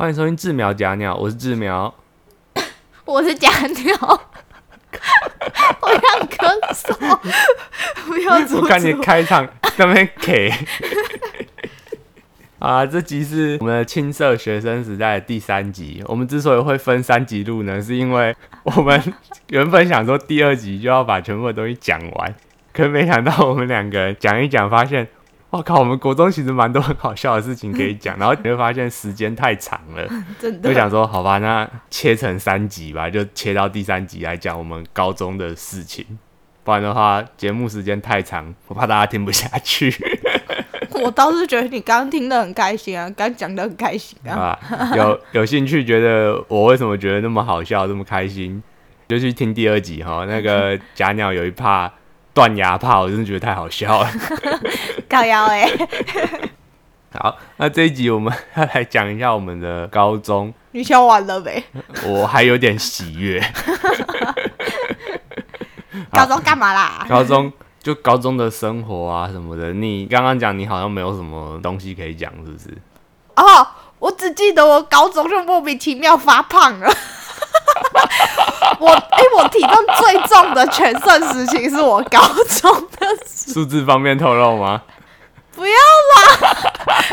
欢迎收听智苗假鸟，我是智苗。我是假鸟，我想咳嗽，不要阻我看你。开场在那边给。啊，这集是我们的青涩学生时代的第三集。我们之所以会分三集录呢，是因为我们原本想说第二集就要把全部的东西讲完，可是没想到我们两个人讲一讲，发现，我靠，我们国中其实蛮多很好笑的事情可以讲，然后你会发现时间太长了，真的，就想说，好吧，那切成三集吧，就切到第三集来讲我们高中的事情。不然的话，节目时间太长，我怕大家听不下去 我倒是觉得你刚刚听得很开心啊，刚讲得很开心啊。啊。有有兴趣，觉得我为什么觉得那么好笑，这么开心，就去听第二集哈。那个假鸟有一怕断牙炮，我真的觉得太好笑了。高腰哎，好，那这一集我们 要来讲一下我们的高中，你笑完了没？我还有点喜悦。高中干嘛啦？高中就高中的生活啊什么的，你刚刚讲你好像没有什么东西可以讲，是不是？哦，我只记得我高中就莫名其妙发胖了。我哎、我体重最重的全盛时期是我高中的时数字方面透露吗？不要啦，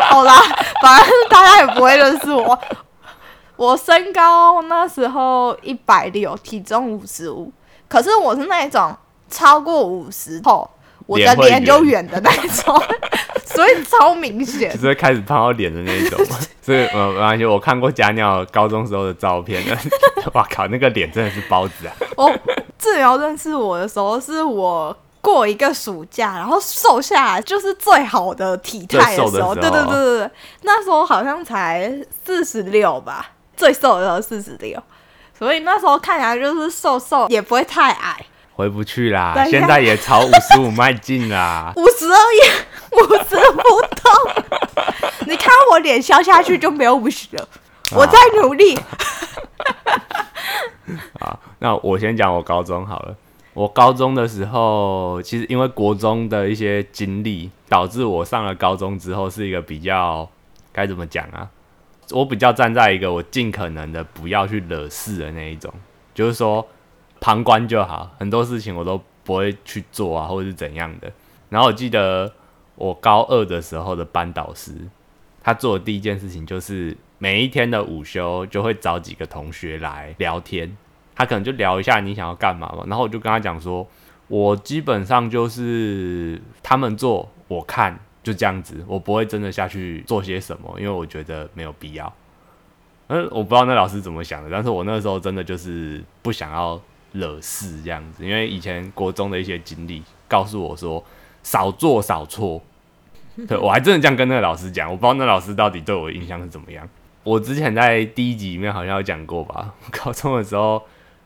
好啦，反正大家也不会认识我。我身高那时候一百六，体重五十五，可是我是那种超过五十后，我的脸就圆的那种，所以超明显就。是会开始胖到脸的那一种嘛。所以呃，没关系，我看过假鸟高中时候的照片，哇靠，那个脸真的是包子啊！哦志苗认识我的时候，是我过一个暑假，然后瘦下来就是最好的体态的时候。时候对对对对对，那时候好像才四十六吧，最瘦的时候四十六，所以那时候看起来就是瘦瘦，也不会太矮。回不去啦现在也朝五十五迈进啦。五十二也五十不动，你看我脸消下去就没有五十了，我在努力。啊，那我先讲我高中好了。我高中的时候，其实因为国中的一些经历，导致我上了高中之后是一个比较该怎么讲啊？我比较站在一个我尽可能的不要去惹事的那一种，就是说旁观就好，很多事情我都不会去做啊，或者是怎样的。然后我记得我高二的时候的班导师，他做的第一件事情就是每一天的午休就会找几个同学来聊天，他可能就聊一下你想要干嘛嘛，然后我就跟他讲说，我基本上就是他们做我看就这样子，我不会真的下去做些什么，因为我觉得没有必要。嗯，我不知道那老师怎么想的，但是我那时候真的就是不想要惹事这样子，因为以前国中的一些经历告诉我说，少做少错。对 我还真的这样跟那个老师讲，我不知道那老师到底对我的印象是怎么样。我之前在第一集里面好像有讲过吧，高中的时候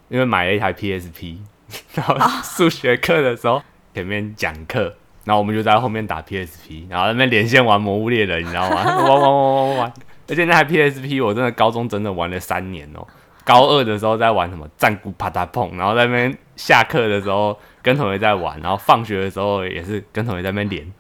因为买了一台 PSP，然后数学课的时候前面讲课，然后我们就在后面打 PSP，然后在那边连线玩《魔物猎人》，你知道吗？玩玩玩玩玩玩，而且那台 PSP 我真的高中真的玩了三年哦、高二的时候在玩什么战鼓啪嗒碰，然后在那边下课的时候跟同学在玩，然后放学的时候也是跟同学在那边连。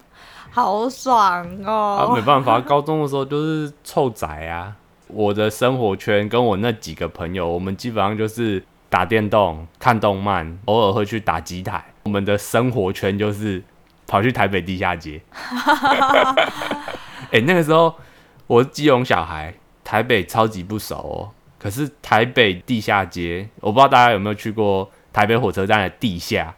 好爽啊，没哦！办法，高中的时候就是臭宅啊。我的生活圈跟我那几个朋友，我们基本上就是打电动、看动漫，偶尔会去打机台。我们的生活圈就是跑去台北地下街。哎、那个时候我是基隆小孩，台北超级不熟哦。可是台北地下街，我不知道大家有没有去过台北火车站的地下。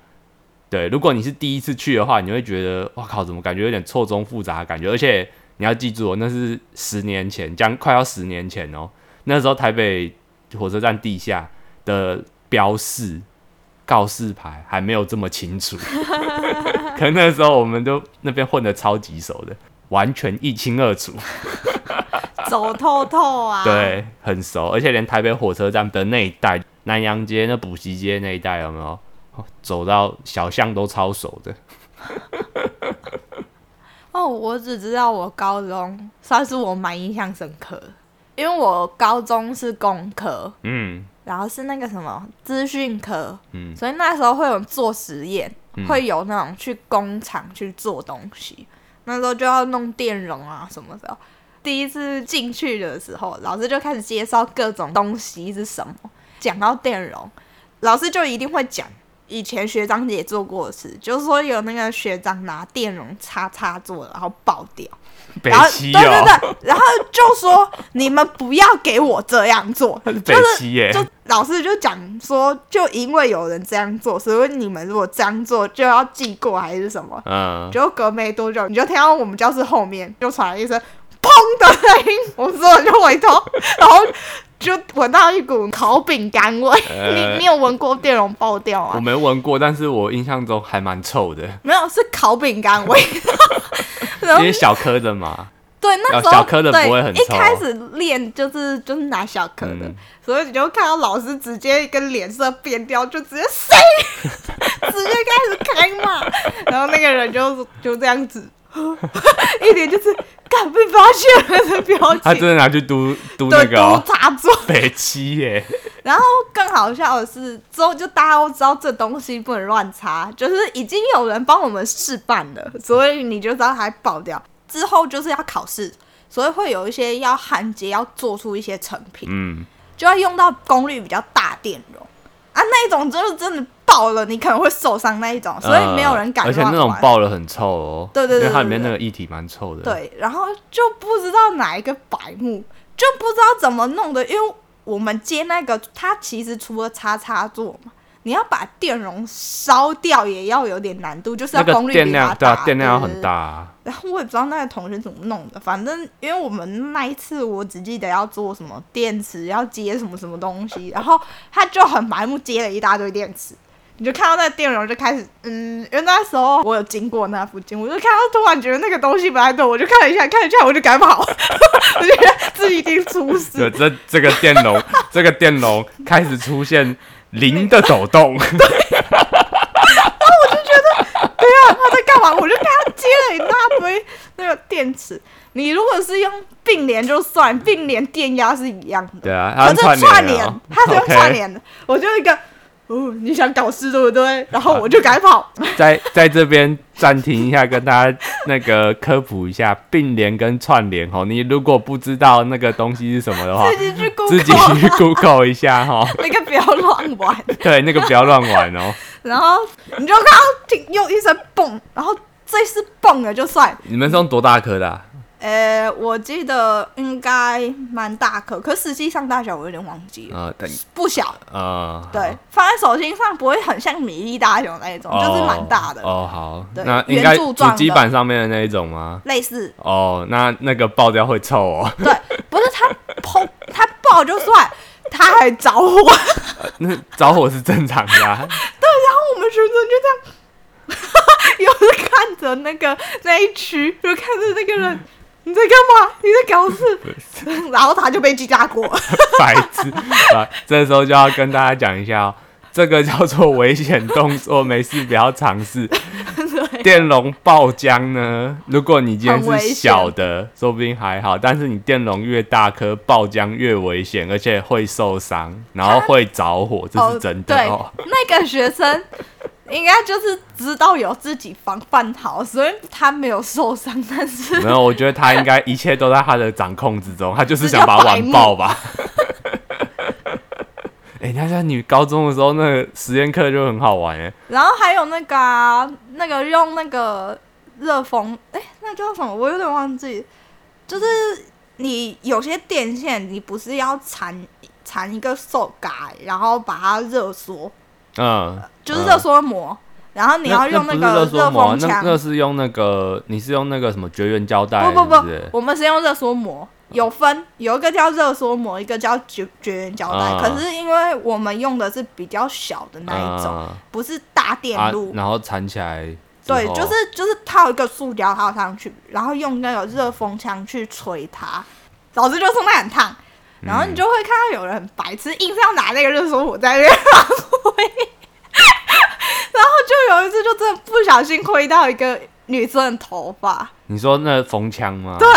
对，如果你是第一次去的话，你会觉得哇靠，怎么感觉有点错综复杂的感觉？而且你要记住哦，那是十年前，将快要十年前哦。那时候台北火车站地下的标示告示牌还没有这么清楚，可能那时候我们都那边混的超级熟的，完全一清二楚。走透透啊！，对，很熟，而且连台北火车站的那一带，南洋街、那补习街那一带有没有？哦走到小巷都超熟的。哦，我只知道我高中算是我蛮印象深刻，因为我高中是工科，嗯然后是那个什么资讯科，嗯所以那时候会有做实验，嗯会有那种去工厂去做东西，那时候就要弄电容啊什么的。第一次进去的时候，老师就开始介绍各种东西是什么。讲到电容，老师就一定会讲以前学长姐做过的事，就是说有那个学长拿电容插插座，然后爆掉。北然后七对对哦，对，然后就说你们不要给我这样做，就是就老师就讲说，就因为有人这样做，所以你们如果这样做就要记过还是什么。嗯，结果隔没多久，你就听到我们教室后面就传来一声砰的声音，我们所有人就回头，然后就闻到一股烤饼干味。呃 你你有闻过电容爆掉啊我吗？没闻过，但是我印象中还蛮臭的，没有，是烤饼干味。然后因为小颗的嘛，对，那时候小颗的对不会很臭一开始练就是就是拿小颗的，嗯所以你就看到老师直接一个脸色变掉，就直接谁，直接开始开骂，然后那个人就就这样子，一脸就是敢被发现了的表情 他真，的拿去嘟嘟对，那个插座。北七耶，然后更好笑的是，之后就大家都知道这东西不能乱插，就是已经有人帮我们示范了，所以你就知道它会爆掉。之后就是要考试，所以会有一些要焊接，要做出一些成品，嗯，就要用到功率比较大电容啊，那一种就是真的爆了，你可能会受伤那一种，所以没有人敢呃而且。那种爆了很臭哦，对对对因为它里面那个液体蛮臭的，，对，然后就不知道哪一个白目，就不知道怎么弄的，因为我们接那个，它其实除了插插座嘛，你要把电容烧掉也要有点难度，就是要功率电量对比较大，啊，电量要很大。啊，然后我也不知道那个同学怎么弄的，反正因为我们那一次我只记得要做什么电池，要接什么什么东西，然后他就很白目接了一大堆电池，你就看到那个电容就开始，嗯，因为那时候我有经过那附近，我就看到突然觉得那个东西不太对，我就看了一下，看了一下我就赶跑，我觉得自己一定出事对，，这这个电容，这个电容 开始出现零的抖动，对啊，他在干嘛？我就看他接了一大堆那个电池。你如果是用并联就算，并联电压是一样的。对啊，它串联它是用串联的。我就一个，哦，你想搞事对不对？然后我就赶跑。在在这边暂停一下，跟大家那个科普一下并联跟串联哦。你如果不知道那个东西是什么的话，自己去 Google，自己去 Google 一下哈。那个不要乱玩。对，那个不要乱玩哦。然后你就看到听又一声蹦，然后这次蹦了就算。你们是用多大颗的、啊？呃，我记得应该蛮大颗，可实际上大小我有点忘记了，呃，等不小。呃，对，放在手心上不会很像米粒大小那一种，好，就是蛮大的，哦。哦，好，对那应该主机板上面的那一种吗？类似。哦，那那个爆掉会臭哦。对，不是它砰，它爆就算，它还着火。那着火是正常的、啊。然后我们学生就这样，有人看着那个那一区，就看着那个人，你在干嘛？你在搞事？然后他就被击炸过。白痴啊！这时候就要跟大家讲一下哦，这个叫做危险动作，没事不要尝试。电容爆浆呢，如果你今天是小的，说不定还好，但是你电容越大颗，爆浆越危险，而且会受伤，然后会着火，这是真的对哦。，那个学生应该就是知道有自己防范好，所以他没有受伤，但是没有，我觉得他应该一切都在他的掌控之中，他就是想把它玩爆吧。哎、你看，像你高中的时候，那个实验课就很好玩哎。然后还有那个啊，那个用那个热风，哎，那叫什么？我有点忘记。就是你有些电线，你不是要缠缠一个手杆，然后把它热缩，嗯，就是热缩膜，然后你要用那个热风枪。那那是用那个，你是用那个什么绝缘胶带？不不不我们是用热缩膜，有分，有一个叫热缩膜，一个叫绝绝缘胶带。啊可是因为我们用的是比较小的那一种，嗯不是大电啊路。，然后缠起来对，就是就是套一个塑胶套上去，然后用那个热风枪去吹它。老师就说那很烫，然后你就会看到有人很白痴，硬是要拿那个热缩膜在那 然后就有一次就真的不小心挥到一个女生的头发，你说那风枪吗？对，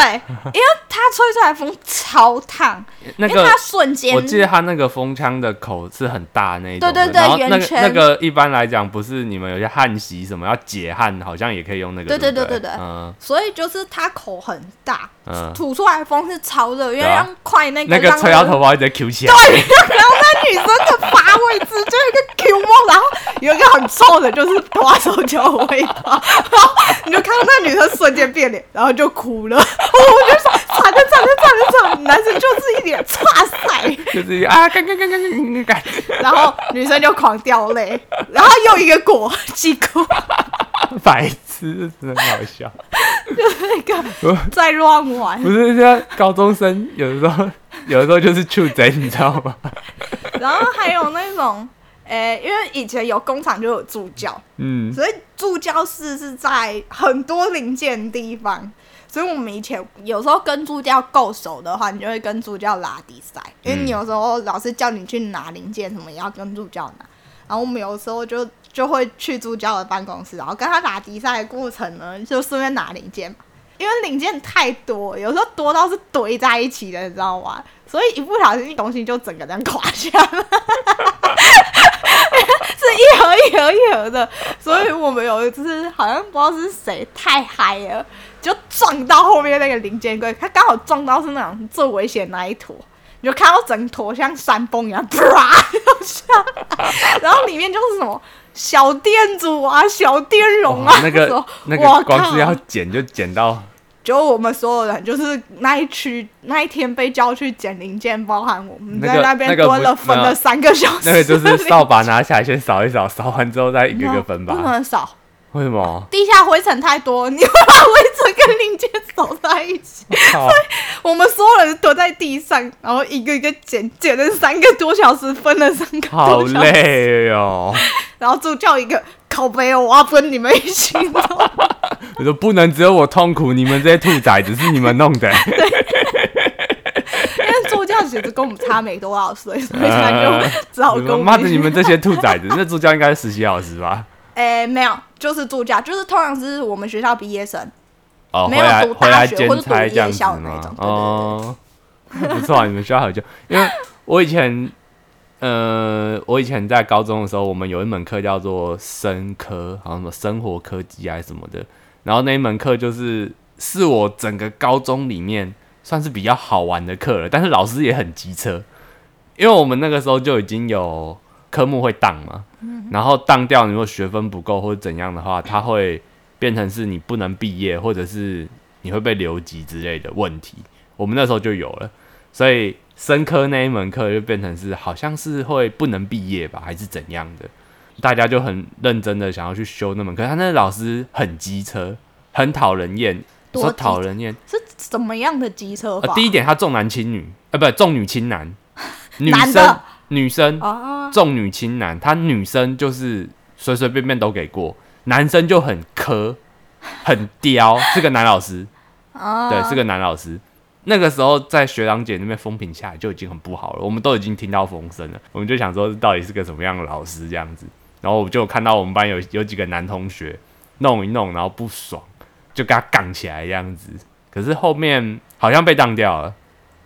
因为它吹出来风超烫，那个因瞬间我记得它那个风枪的口是很大那一种，对对对然后那圈。那个一般来讲不是你们有些汗洗什么要解汗，好像也可以用那个，对对对对？对对嗯。所以就是它口很大，嗯，吐出来的风是超热，因为让快那个那个吹到头发一直 Q 起来，对然后那女生的发位置就一个 Q 梦，然后有一个很臭的，就是花手脚的味道，然后你就看到那女生瞬间变脸，然后就哭了。我就说惨了惨了惨了惨了，男生就是一脸哇塞，就是啊，干干干干干干干，然后女生就狂掉泪，然后又一个果几哭，白痴，真的很好笑。那个在乱玩不，是，现在高中生有的时候，有的时候就是处贼，你知道吗？然后还有那种。诶、因为以前有工厂就有助教，嗯，所以助教室是在很多零件地方，所以我们以前有时候跟助教够熟的话，你就会跟助教拉比赛，因为你有时候老师叫你去拿零件什么，也要跟助教拿。然后我们有时候就就会去助教的办公室，然后跟他打比赛的过程呢，就顺便拿零件嘛。因为零件太多，有时候多到是堆在一起的，你知道吗？所以一不小心东西就整个人垮下来，是一盒一盒一盒的。所以我们有一次好像不知道是谁太嗨了，就撞到后面那个零件柜，他刚好撞到是那种最危险那一坨。你就看到整坨像山崩一样，啪掉下来，然后里面就是什么小电阻啊、小电容啊哇，那个那个光是要剪就剪到，就我们所有人，就是那一区那一天被叫去捡零件，包含我们在那边蹲了分了三个小时。那个就是扫把拿起来先扫一扫，扫完之后再一个个分吧不。能扫，为什么？地下灰尘太多，你会把灰尘跟零件扫在一起。靠！我们所有人躲在地上，然后一个一个捡，捡了三个多小时，分了三个好多小时。累哦！然后助教一个靠背哦，我要分你们一起弄。我说不能只有我痛苦，你们这些兔崽子是你们弄的。因为助教其实跟我们差没多少岁，所以他就只好跟我妈的，们一起你们这些兔崽子！那助教应该是实习老师吧？诶、没有，就是助教，就是通常是我们学校毕业生。哦，没有回来读大学或者读夜校的那种？哦，不错啊，你们学校好久。因为我以前，呃，我以前在高中的时候，我们有一门课叫做生科，好像什么生活科技还是什么的。然后那一门课就是是我整个高中里面算是比较好玩的课了，但是老师也很机车，因为我们那个时候就已经有科目会当嘛，然后当掉，你如果学分不够或者怎样的话，它会变成是你不能毕业，或者是你会被留级之类的问题。我们那时候就有了，所以生科那一门课就变成是好像是会不能毕业吧，还是怎样的？大家就很认真的想要去修那门课，他那老师很机车，很讨人厌。说多讨人厌，是怎么样的机车法？呃，第一点他重男轻女，呃，不，重女轻男，女男生女生啊，重女轻男，他女生就是随随便便都给过，男生就很苛，很刁，是个男老师，啊对，是个男老师。那个时候在学长姐那边风评下来就已经很不好了，我们都已经听到风声了，我们就想说到底是个什么样的老师这样子。然后我就看到我们班有有几个男同学弄一弄，然后不爽，就跟他杠起来这样子。可是后面好像被当掉了，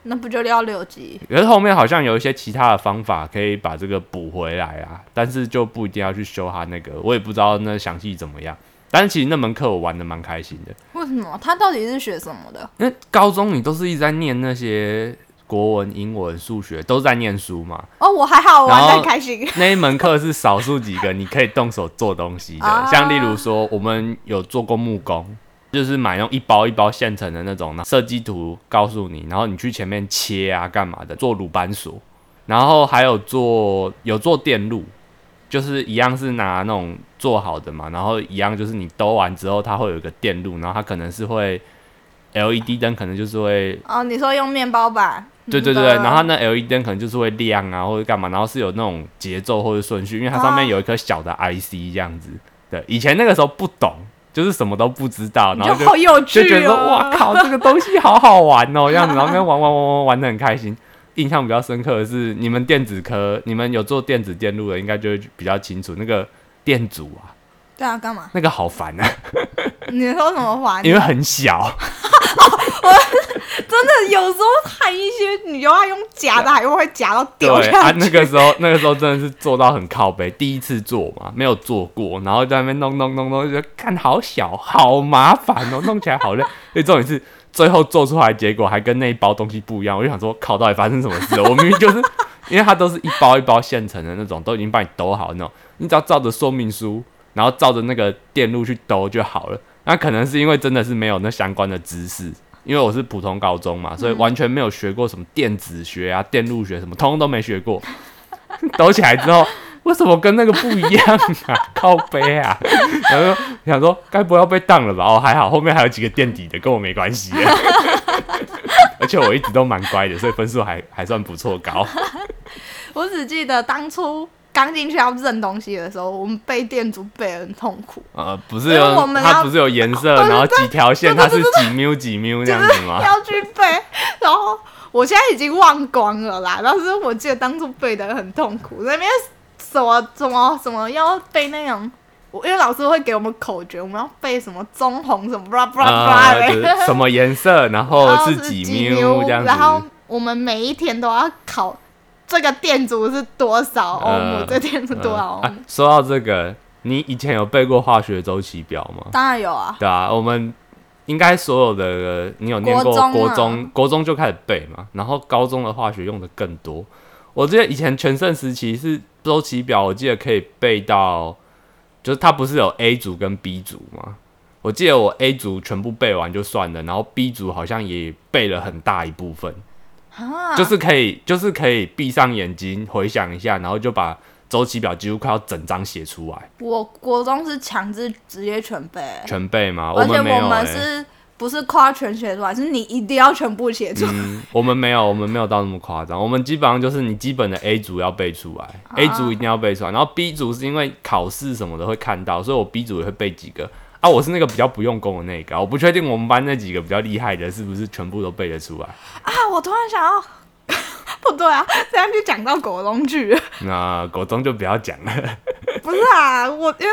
那不就要六级？可是后面好像有一些其他的方法可以把这个补回来啊，但是就不一定要去修他那个，我也不知道那详细怎么样。但是其实那门课我玩的蛮开心的，为什么？他到底是学什么的？因为高中你都是一直在念那些国文、英文、数学，都在念书嘛。哦，我还好，玩的开心。那一门课是少数几个你可以动手做东西的，啊像例如说我们有做过木工，就是买那种一包一包现成的那种设计图，告诉你，然后你去前面切啊干嘛的，做鲁班锁，然后还有做有做电路，就是一样是拿那种做好的嘛，然后一样就是你兜完之后，它会有一个电路，然后它可能是会 LED 灯，可能就是会哦，你说用面包板？对对对然后那 LED 灯可能就是会亮啊，或者干嘛，然后是有那种节奏或者顺序，因为它上面有一颗小的 IC 这样子。对，以前那个时候不懂，就是什么都不知道，然后就你就好有趣哦！就觉得说哇靠，这个东西好好玩哦，这样子，然后跟 玩玩玩玩玩的很开心。印象比较深刻的是，你们电子科，你们有做电子电路的，应该就会比较清楚那个电阻啊，对啊，干嘛？那个好烦啊，你说什么烦？因为很小。真的有时候喊一些，你又要用夹的，还会夹到掉下，去。那个时候那个时候真的是做到很靠背，第一次做嘛，没有做过，然后在那边弄弄弄弄，就觉得看好小，好麻烦哦，弄起来好累。所 以重点是最后做出来结果还跟那一包东西不一样，我就想说，靠，到底发生什么事了？我明明就是因为它都是一包一包现成的那种，都已经帮你兜好那种，你只要照着说明书，然后照着那个电路去兜就好了。那可能是因为真的是没有那相关的知识，因为我是普通高中嘛，所以完全没有学过什么电子学啊、电路学什么，通通都没学过。抖起来之后，为什么跟那个不一样啊？靠背啊！然后想说，该不会要被当了吧？哦，还好，后面还有几个垫底的，跟我没关系。而且我一直都蛮乖的，所以分数还还算不错高。我只记得当初刚进去要认东西的时候，我们背店主背得很痛苦，呃，不是有我们要它不是有颜色，然后几条线，对它是几缪几缪这样子吗？要去背，然后我现在已经忘光了啦。但是我记得当初背的很痛苦，那边什么什么什么要背那种。我因为老师会给我们口诀，我们要背什么棕红什么布拉布拉布啊，拉就是什么颜色，然后是几 几缪这样子。然后我们每一天都要考这个电阻是多少欧姆，呃这电阻多少欧姆。啊，说到这个，你以前有背过化学周期表吗？当然有啊，对啊，我们应该所有的你有念过国中啊国中，国中就开始背嘛，然后高中的化学用的更多。我记得以前全盛时期是周期表，我记得可以背到，就是它不是有 A 组跟 B 组吗？我记得我 A 组全部背完就算了，然后 B 组好像也背了很大一部分，啊，就是可以，就是可以闭上眼睛回想一下，然后就把周期表几乎快要整张写出来，我国中是强制直接全背，全背吗？而且我们欸，是不是夸全写出来？是你一定要全部写出来。嗯，我们没有，我们没有到那么夸张。我们基本上就是你基本的 A 组要背出来、a 啊组一定要背出来，然后 B 组是因为考试什么的会看到，所以我 B 组也会背几个。啊，我是那个比较不用功的那个啊，我不确定我们班那几个比较厉害的是不是全部都背得出来。啊，我突然想要，不对啊，这样就讲到国中去。那国中就不要讲了。不是啊，我因为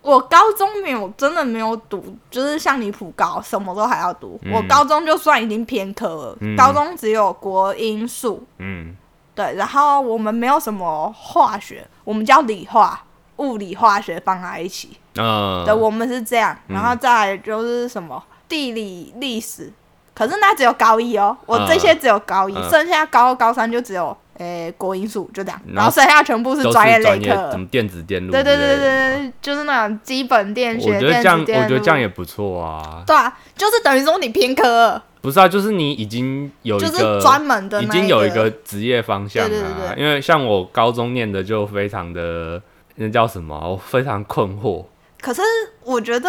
我高中没有真的没有读，就是像你普高什么都还要读。嗯我高中就算已经偏科了，嗯高中只有国英数，嗯，对，然后我们没有什么化学，我们叫理化，物理化学放在一起。嗯，对，我们是这样，嗯然后再来就是什么地理、历史，可是那只有高一哦，我这些只有高一，嗯剩下高二、高三就只有诶、国英数就这样，然后剩下全部是专业类专业，课什。么电子电路之对。对对对对，就是那种基本电我学、我觉得这样，我。觉得这样也不错啊。对啊，就是等于说你偏科，不是啊，就是你已经有一就个是专门的已经有一个个职业方向啊。对对对对因为像我高中念的就非常的那叫什么，我非常困惑。可是我觉得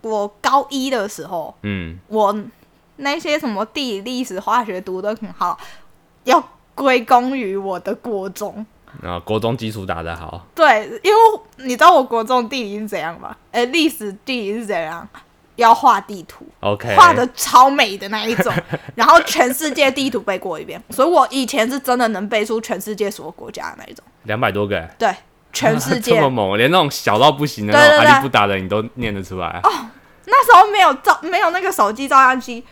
我高一的时候，嗯，我那些什么地理、历史、化学读的很好，要归功于我的国中。啊国中基础打得好，对，因为你知道我国中地理是怎样吗？呃，历史地理是怎样？要画地图，OK，画的超美的那一种，然后全世界地图背过一遍，所以我以前是真的能背出全世界所有国家的那一种。两百多个欸，对，全世界 这么猛，连那种小到不行的那种阿里不达的你都念得出来。哦那时候没有照，没有那个手机照相机，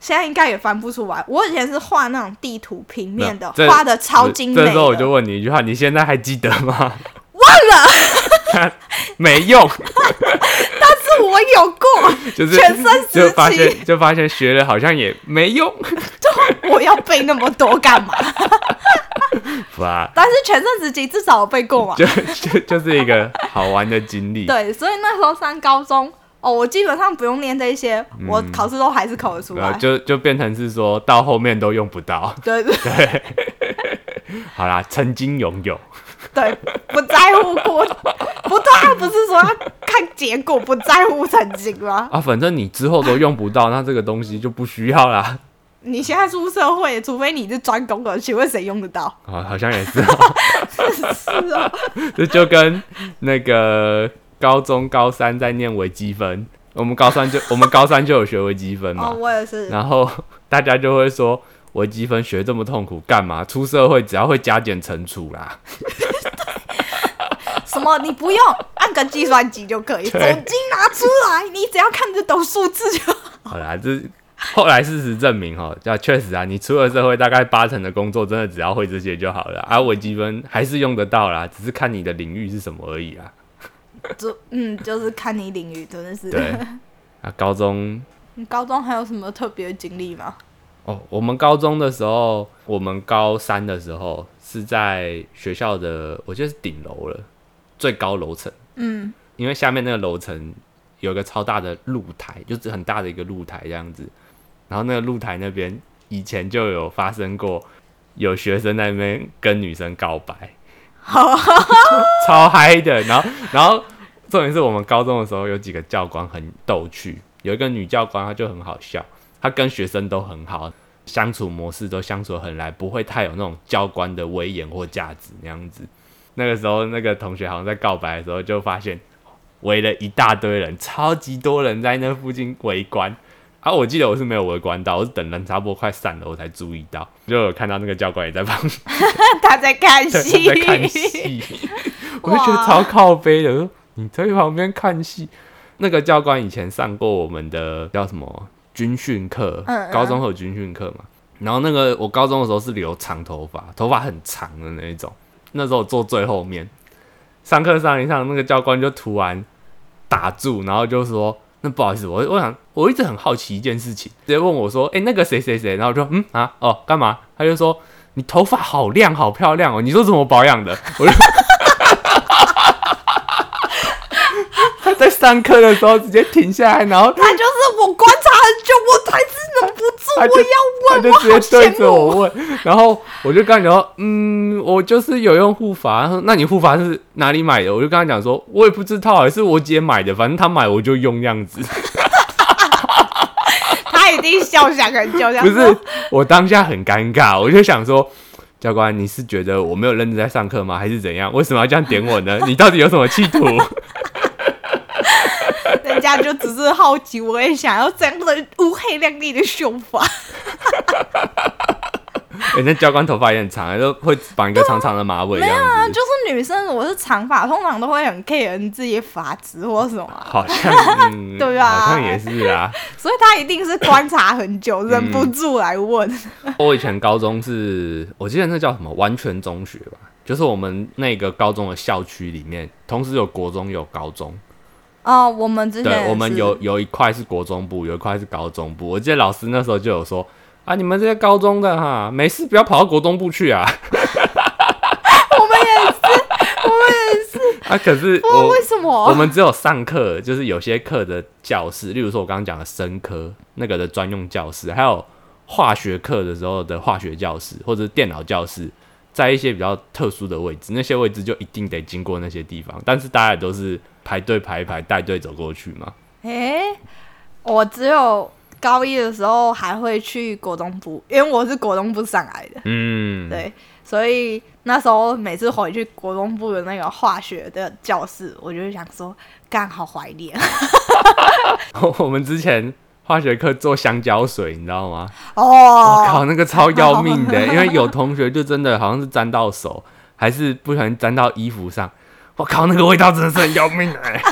现在应该也翻不出来。我以前是画那种地图平面的，画的超精美的。这时候我就问你一句话：你现在还记得吗？忘了，没用，但是我有过，就是全盛时期就发现就发现学了好像也没用，就我要背那么多干嘛？哇，但是全盛时期至少有背过嘛。就就就是一个好玩的经历。对，所以那时候上高中，哦，我基本上不用念这些，我考试都还是考得出来。就就变成是说到后面都用不到。对对对，好啦，曾经拥有，对，不在乎过，不对啊，不是说要看结果，不在乎曾经吗？啊，反正你之后都用不到，那这个东西就不需要啦。你现在出社会，除非你是专攻的，请问谁用得到？啊，好像也是、哦，是哦，这就跟那个高中高三在念微积分，我们高三就我们高三就有学微积分嘛，哦，我也是。然后大家就会说微积分学这么痛苦干嘛？出社会只要会加减乘除啦。什 什么你不用按个计算机就可以，手对机拿出来，你只要看得懂数字就好。好啦，这后来事实证明哈，叫确实啊，你出了社会，大概八成的工作真的只要会这些就好了，啊，微积分还是用得到啦，只是看你的领域是什么而已啦。就嗯，就是看你领域，真的是。对，啊，高中你 高中还有什么特别的经历吗？哦，我们高中的时候，我们高三的时候是在学校的，我记得是顶楼了，最高楼层，嗯，因为下面那个楼层有一个超大的露台，就是很大的一个露台这样子。然后那个露台那边以前就有发生过，有学生在那边跟女生告白，超嗨的。然后，然后重点是我们高中的时候有几个教官很逗趣，有一个女教官她就很好笑，她跟学生都很好，相处模式都相处得很来，不会太有那种教官的威严或价值那样子。那个时候，那个同学好像在告白的时候就发现围了一大堆人，超级多人在那附近围观。啊，我记得我是没有围观到，我是等人差不多快散了，我才注意到，就有看到那个教官也在旁边 他在看戏，在看戏，我就觉得超靠背的。我说你在旁边看戏，那个教官以前上过我们的叫什么军训课，嗯嗯高中会有军训课嘛。然后那个我高中的时候是留长头发，头发很长的那一种。那时候我坐最后面，上课上一上，那个教官就突然打住，然后就说：“那不好意思，我我想我一直很好奇一件事情，直接问我说：‘哎、那个谁谁谁？’然后我就嗯啊哦干嘛？他就说：‘你头发好亮，好漂亮哦！你说怎么保养的？’ 我就他在上课的时候直接停下来，然后他就是我观察很久，我才是忍不住，我要问，他就直接对。着我问，然后我就跟他讲说，嗯，我就是有用护法。他说，那你护法是哪里买的？我就跟他讲说，我也不知道，还是我姐买的，反正她买我就用这样子。他一定笑想很久，想不是，我当下很尴尬，我就想说。教官，你是觉得我没有认真在上课吗？还是怎样？为什么要这样点我呢？你到底有什么企图？人家就只是好奇，我也想要这样的乌黑亮丽的秀发。人家教官头发也很长，就会绑一个长长的马尾这没有啊，就是女生如果是长发，通常都会很 care 你自己的发质或什么啊、好像，嗯，对啊好像也是啊。所以他一定是观察很久，忍不住来问。我以前高中是，我记得那叫什么完全中学吧，就是我们那个高中的校区里面，同时有国中有高中。哦，我们之前对，我们有有一块是国中部，有一块是高中部。我记得老师那时候就有说啊，你们这些高中的哈，没事不要跑到国中部去啊。我们也是，我们也是，啊，可是我为什么我们只有上课，就是有些课的教室，例如说我刚刚讲的生科那个的专用教室，还有化学课的时候的化学教室或者是电脑教室，在一些比较特殊的位置，那些位置就一定得经过那些地方，但是大家也都是排队排一排带队走过去嘛。诶、我只有高一的时候还会去国中部，因为我是国中部上来的，嗯，对，所以那时候每次回去国中部的那个化学的教室，我就会想说，干好怀念。我们之前化学课做香蕉水，你知道吗？我哦。靠，那个超要命的，因为有同学就真的好像是沾到手，还是不小心沾到衣服上。我靠，那个味道真的是很要命哎、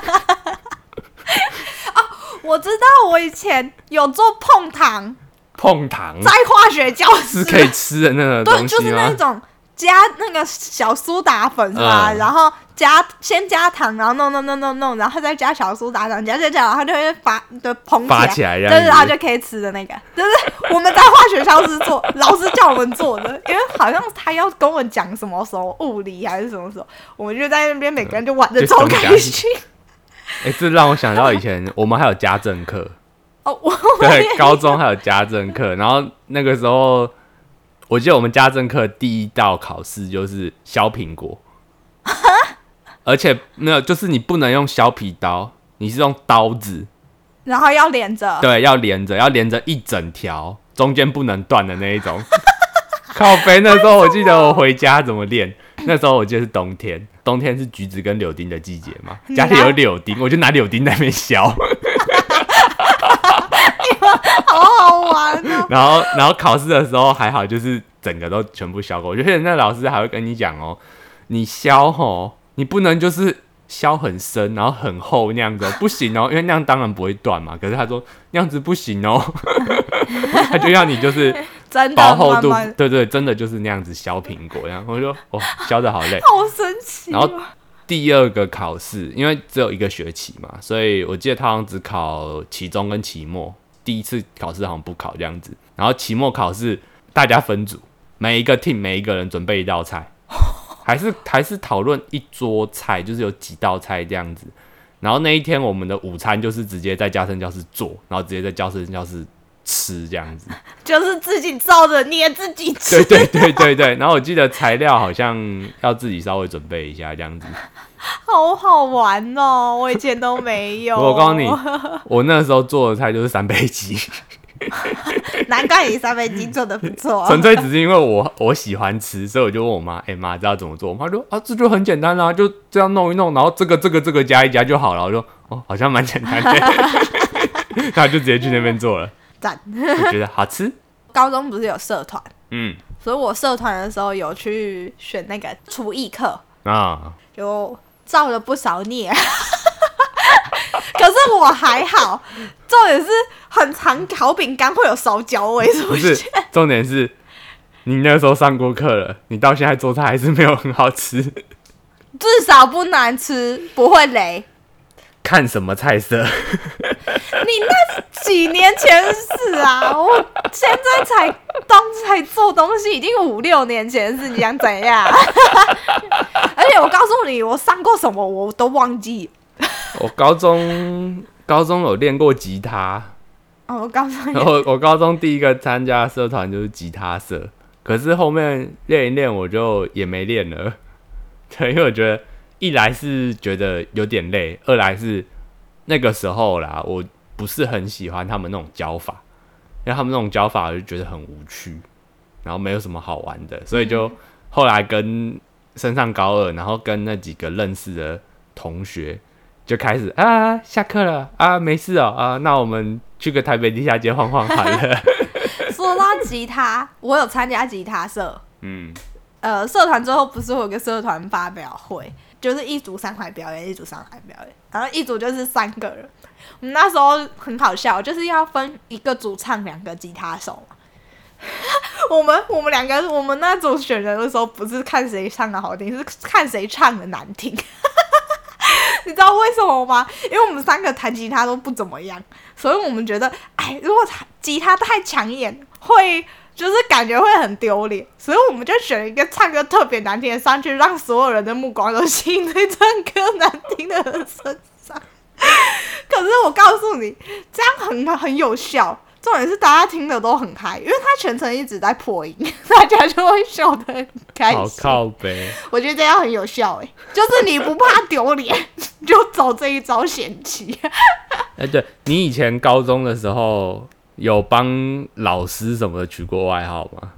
我知道我以前有做碰糖，碰糖在化学教室是可以吃的那个对，东就是西吗？那种加那个小苏打粉是吧？嗯然后加先加糖，然后弄弄弄弄弄，然后再加小苏打糖，加加加，然后就会发就蓬发起来，起来这对对，然后。就可以吃的那个，就是我们在化学教室做，老师叫我们做的，因为好像他要跟我讲什么时候物理还是什么时候，我们就在那边每个人就玩的超开心。哎、这让我想到以前我们还有家政课，哦，我对，高中还有家政课，然后那个时候我记得我们家政课第一道考试就是削苹果，而且没有，就是你不能用削皮刀，你是用刀子，然后要连着，对，要连着，要连着一整条，中间不能断的那一种。靠背那时候我记得我回家怎么练，那时候我记得是冬天，冬天是橘子跟柳丁的季节嘛，家里有柳丁，我就拿柳丁在那边削，好好玩哦。然后然后考试的时候还好，就是整个都全部削过。我觉得那老师还会跟你讲哦，你削吼你不能就是削很深，然后很厚那样子哦，不行哦，因为那样当然不会断嘛。可是他说那样子不行哦，他就要你就是真的薄厚度，慢慢对对，真的就是那样子削苹果。然后我就哦，削的好累。好神奇、然后哦。第二个考试，因为只有一个学期嘛，所以我记得他好像只考期中跟期末。第一次考试好像不考这样子，然后期末考试大家分组，每一个 team 每一个人准备一道菜，还是还是讨论一桌菜，就是有几道菜这样子。然后那一天我们的午餐就是直接在加生教室做，然后直接在教室教室吃这样子。就是自己照着捏自己吃对，对对对对。然后我记得材料好像要自己稍微准备一下这样子。好好玩哦！我以前都没有。我告诉你，我那时候做的菜就是三杯鸡，难怪你三杯鸡做的不错。纯粹只是因为我我喜欢吃，所以我就问我妈：“哎、妈，知道怎么做？”我妈说：“啊，这就很简单啊，就这样弄一弄，然后这个这个这个加一加就好了。”我说：“哦，好像蛮简单的。”然后就直接去那边做了，赞。我觉得好吃。高中不是有社团，嗯所以我社团的时候有去选那个厨艺课，啊，就造了不少孽。可是我还好，重点是很常烤饼干会有烧焦味是不是。重点是，你那时候上过课了，你到现在做菜还是没有很好吃。至少不难吃，不会雷。看什么菜色？你那几年前的事啊，我现在才当才做东西，已经五六年前的事，你想怎样？而且我告诉你，我上过什么我都忘记。我高中高中有练过吉他，哦，我告诉你然，后我高中第一个参加社团就是吉他社，可是后面练一练我就也没练了，对，因为我觉得一来是觉得有点累，二来是那个时候啦，我不是很喜欢他们那种教法，因为他们那种教法我就觉得很无趣，然后没有什么好玩的，所以就后来跟升上高二，然后跟那几个认识的同学。就开始啊，下课了啊，没事哦啊，那我们去个台北地下街晃晃好了。说到吉他，我有参加吉他社。嗯，呃，社团之后不是会有个社团发表会，就是一组上台表演，一组上台表演，然后一组就是三个人。我们那时候很好笑，就是要分一个主唱，两个吉他手。我们我们两个，我们那组选人的时候，不是看谁唱的好听，是看谁唱的难听。你知道为什么吗？因为我们三个弹吉他都不怎么样，所以我们觉得，哎，如果吉他太抢眼，会就是感觉会很丢脸，所以我们就选了一个唱歌特别难听的上去，让所有人的目光都吸引在唱歌难听的人身上。可是我告诉你，这样很很有效。重点是大家听的都很嗨，因为他全程一直在破音，大家就会笑得很开心 好心。靠背。我觉得这样很有效诶，就是你不怕丢脸，就走这一招险棋。哎、对你以前高中的时候有帮老师什么的取过外号吗？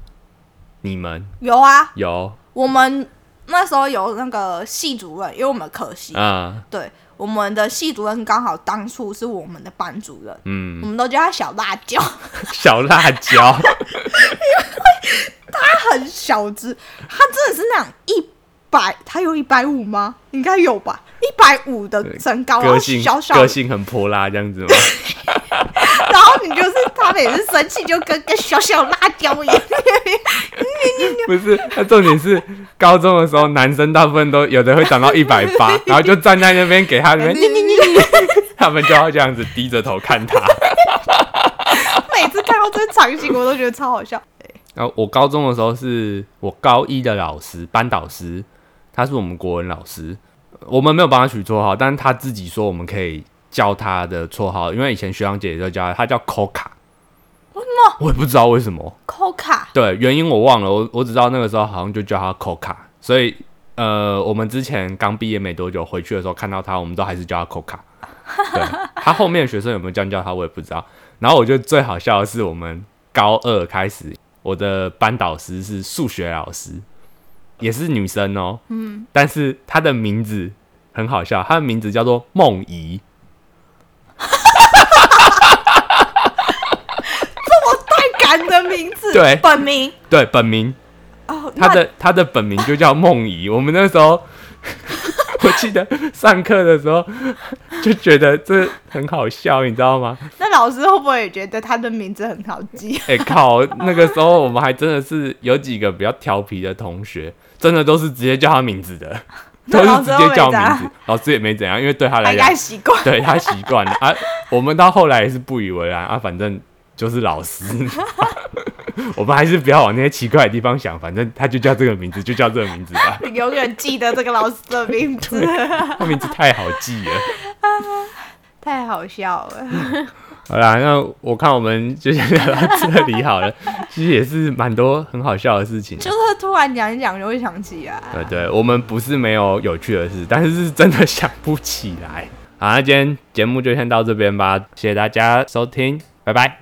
你们？有啊，有？我们那时候有那个系主任，因为我们可惜，啊？对，我们的系主任刚好当初是我们的班主任，嗯。我，们都叫他小辣椒，小辣椒。因为他很小只，他真的是那种一百，他有一百五吗？应该有吧，一百五的身高，个性小小个性很泼辣这样子吗？然后你就是他每次生气就跟个小小辣椒一样，不是，那重点是高中的时候，男生大部分都有的会长到一百八，然后就站在那边给他那边，他们就要这样子低着头看他。每次看到这场景我都觉得超好笑。然后我高中的时候是我高一的老师，班导师，他是我们国文老师，我们没有帮他取绰号，但是他自己说我们可以叫他的绰号，因为以前学长姐就叫他，他叫 Coca。为什么我也不知道为什么，？Coca 对原因我忘了，我我只知道那个时候好像就叫他 Coca，所以呃，我们之前刚毕业没多久回去的时候看到他，我们都还是叫他 Coca。对他后面的学生有没有这样叫他，我也不知道。然后我觉得最好笑的是，我们高二开始，我的班导师是数学老师，也是女生哦，嗯，但是她的名字很好笑，她的名字叫做梦怡，这么带感的名字，对本名对，本名哦，她那的她的本名就叫梦怡。我们那时候 我记得上课的时候就觉得这很好笑，你知道吗？那老师会不会也觉得他的名字很好记？哎、靠！那个时候我们还真的是有几个比较调皮的同学，真的都是直接叫他名字的，都是直接叫名字。老师也没怎样，因为对他他来讲。对他习惯了啊。我们到后来也是不以为然啊，反正就是老师。我们还是不要往那些奇怪的地方想，反正他就叫这个名字，就叫这个名字吧。你永远记得这个老师的名字，他名字太好记了。太好笑了。好啦，那我看我们就先聊到这里好了。其实也是蛮多很好笑的事情。就是突然讲一讲就会想起啊。对对，我们不是没有有趣的事，但是是真的想不起来。好，那今天节目就先到这边吧，谢谢大家收听，拜拜。